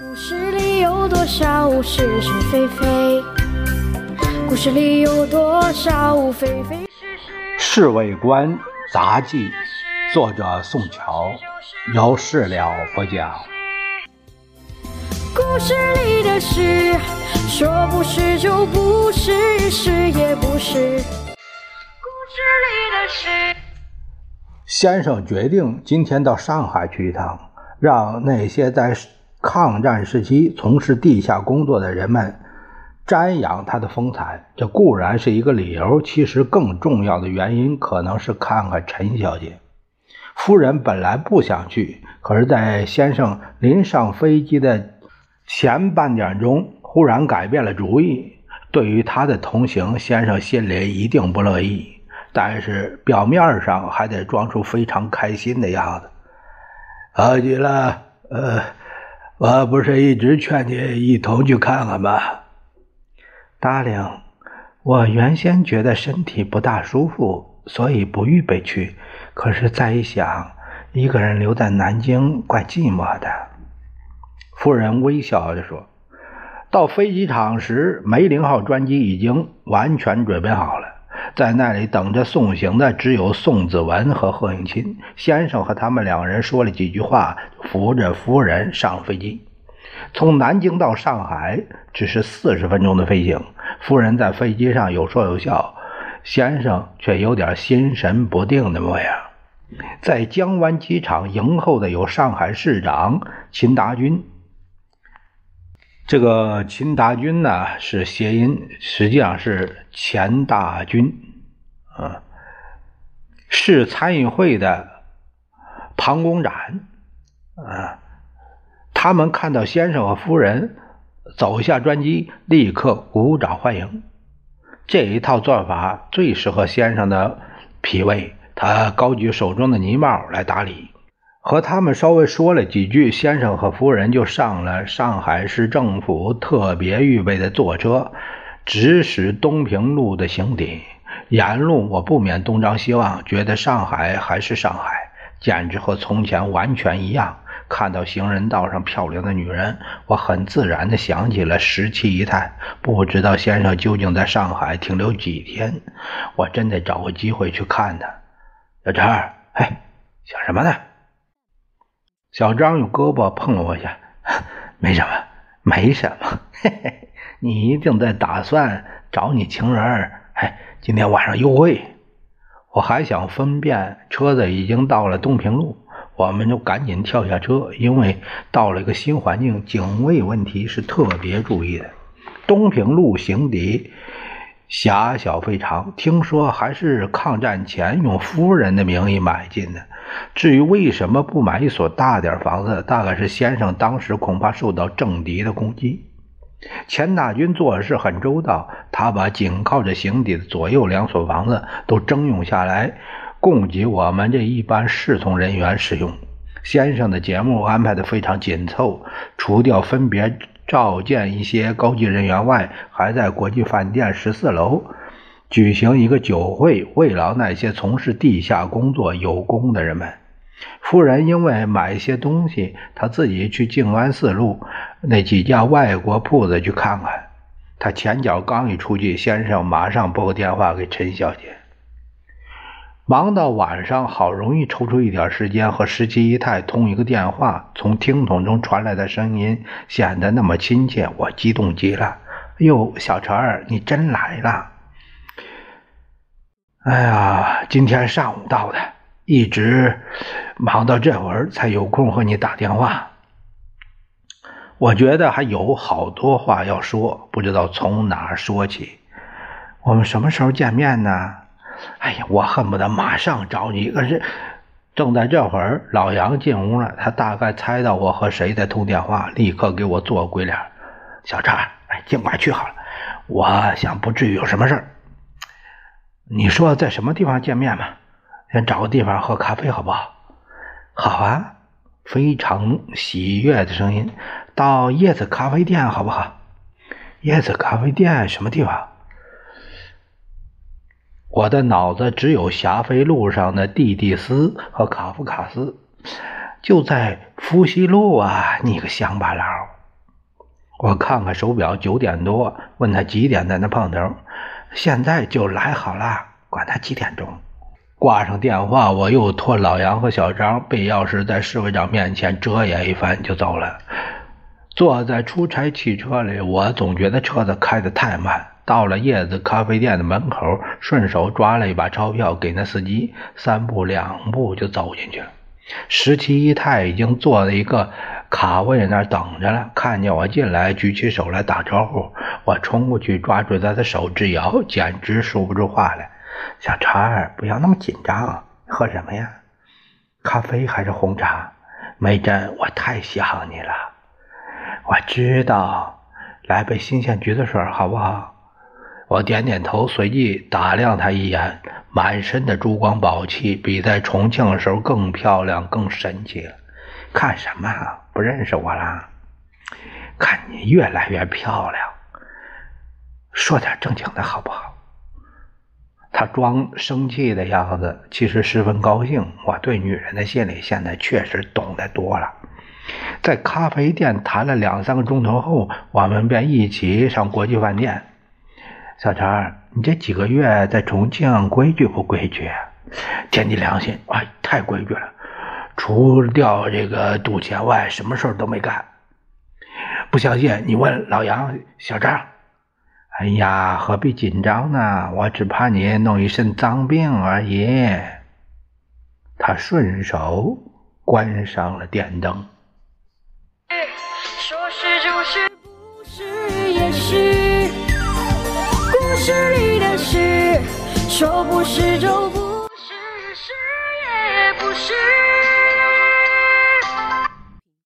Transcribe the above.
故事里有多少是是非非？故事里有多少非非是是？《侍卫官杂记》，作者宋乔，由事了不讲。故事里的事，说不是就不是，是也不是。故事里的事。先生决定今天到上海去一趟，让那些在抗战时期从事地下工作的人们瞻仰他的风采。这固然是一个理由，其实更重要的原因可能是看看陈小姐。夫人本来不想去，可是，在先生临上飞机的。前半点钟忽然改变了主意，对于他的同行，先生心里一定不乐意，但是表面上还得装出非常开心的样子。好极了，呃，我不是一直劝你一同去看看吗？达令，我原先觉得身体不大舒服，所以不预备去。可是再一想，一个人留在南京怪寂寞的。夫人微笑着说：“到飞机场时，梅林号专机已经完全准备好了，在那里等着送行的只有宋子文和贺应钦先生。和他们两人说了几句话，扶着夫人上飞机。从南京到上海只是四十分钟的飞行。夫人在飞机上有说有笑，先生却有点心神不定的模样。在江湾机场迎候的有上海市长秦达军。”这个秦达军呢是谐音，实际上是钱大军，啊，是参议会的庞公展，啊，他们看到先生和夫人走下专机，立刻鼓掌欢迎。这一套做法最适合先生的脾胃，他高举手中的泥帽来打理。和他们稍微说了几句，先生和夫人就上了上海市政府特别预备的坐车，直驶东平路的行底。沿路我不免东张西望，觉得上海还是上海，简直和从前完全一样。看到行人道上漂亮的女人，我很自然地想起了十七姨太。不知道先生究竟在上海停留几天，我真得找个机会去看他。小陈，嘿，想什么呢？小张用胳膊碰了我一下，没什么，没什么。嘿嘿，你一定在打算找你情人儿。哎，今天晚上幽会。我还想分辨，车子已经到了东平路，我们就赶紧跳下车，因为到了一个新环境，警卫问题是特别注意的。东平路行底狭小非常，听说还是抗战前用夫人的名义买进的。至于为什么不买一所大点房子，大概是先生当时恐怕受到政敌的攻击。钱大军做事很周到，他把紧靠着行底的左右两所房子都征用下来，供给我们这一般侍从人员使用。先生的节目安排的非常紧凑，除掉分别召见一些高级人员外，还在国际饭店十四楼。举行一个酒会，慰劳那些从事地下工作有功的人们。夫人因为买一些东西，她自己去静安寺路那几家外国铺子去看看。她前脚刚一出去，先生马上拨个电话给陈小姐。忙到晚上，好容易抽出一点时间和十七姨太通一个电话，从听筒中传来的声音显得那么亲切，我激动极了。哟，小陈儿，你真来了！哎呀，今天上午到的，一直忙到这会儿才有空和你打电话。我觉得还有好多话要说，不知道从哪说起。我们什么时候见面呢？哎呀，我恨不得马上找你。可是正在这会儿，老杨进屋了，他大概猜到我和谁在通电话，立刻给我做鬼脸。小陈，哎，尽管去好了。我想不至于有什么事儿。你说在什么地方见面嘛？先找个地方喝咖啡好不好？好啊，非常喜悦的声音。到叶子咖啡店好不好？叶子咖啡店什么地方？我的脑子只有霞飞路上的蒂蒂斯和卡夫卡斯，就在福西路啊！你个乡巴佬，我看看手表，九点多，问他几点在那碰头。现在就来好了，管他几点钟。挂上电话，我又托老杨和小张备钥匙，在侍卫长面前遮掩一番就走了。坐在出差汽车里，我总觉得车子开得太慢。到了叶子咖啡店的门口，顺手抓了一把钞票给那司机，三步两步就走进去了。十七姨太已经坐在一个卡位那儿等着了，看见我进来，举起手来打招呼。我冲过去抓住她的手直摇，简直说不出话来。小陈儿，不要那么紧张，喝什么呀？咖啡还是红茶？梅珍，我太想你了。我知道，来杯新鲜橘子水好不好？我点点头，随即打量她一眼，满身的珠光宝气，比在重庆的时候更漂亮、更神气。看什么？不认识我啦？看你越来越漂亮。说点正经的好不好？他装生气的样子，其实十分高兴。我对女人的心理现在确实懂得多了。在咖啡店谈了两三个钟头后，我们便一起上国际饭店。小陈，你这几个月在重庆规矩不规矩？天地良心，哎，太规矩了。除掉这个赌钱外，什么事儿都没干。不相信你问老杨、小张。哎呀，何必紧张呢？我只怕你弄一身脏病而已。他顺手关上了电灯。说是就，是是你的事。说不是就不是，是也不是。